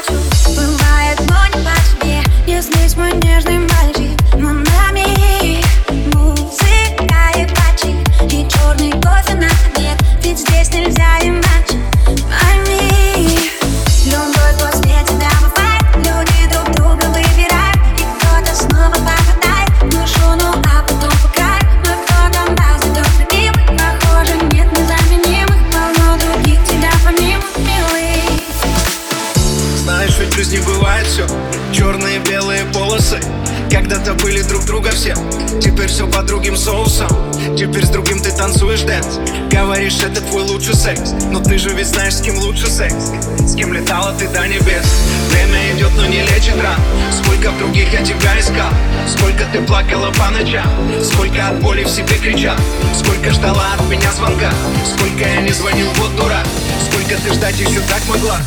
плачу. Бывает, но не по тебе Не злись, мой нежный жизни бывает все Черные, белые полосы Когда-то были друг друга все. Теперь все по другим соусам Теперь с другим ты танцуешь dance. Говоришь, это твой лучший секс Но ты же ведь знаешь, с кем лучше секс. С кем летала ты до небес. Время идет, но не лечит ран. Сколько в других я тебя искал? Сколько ты плакала по ночам? Сколько от боли в себе кричал Сколько ждала от меня звонка? Сколько я не звонил, вот дурак? Сколько ты ждать еще так могла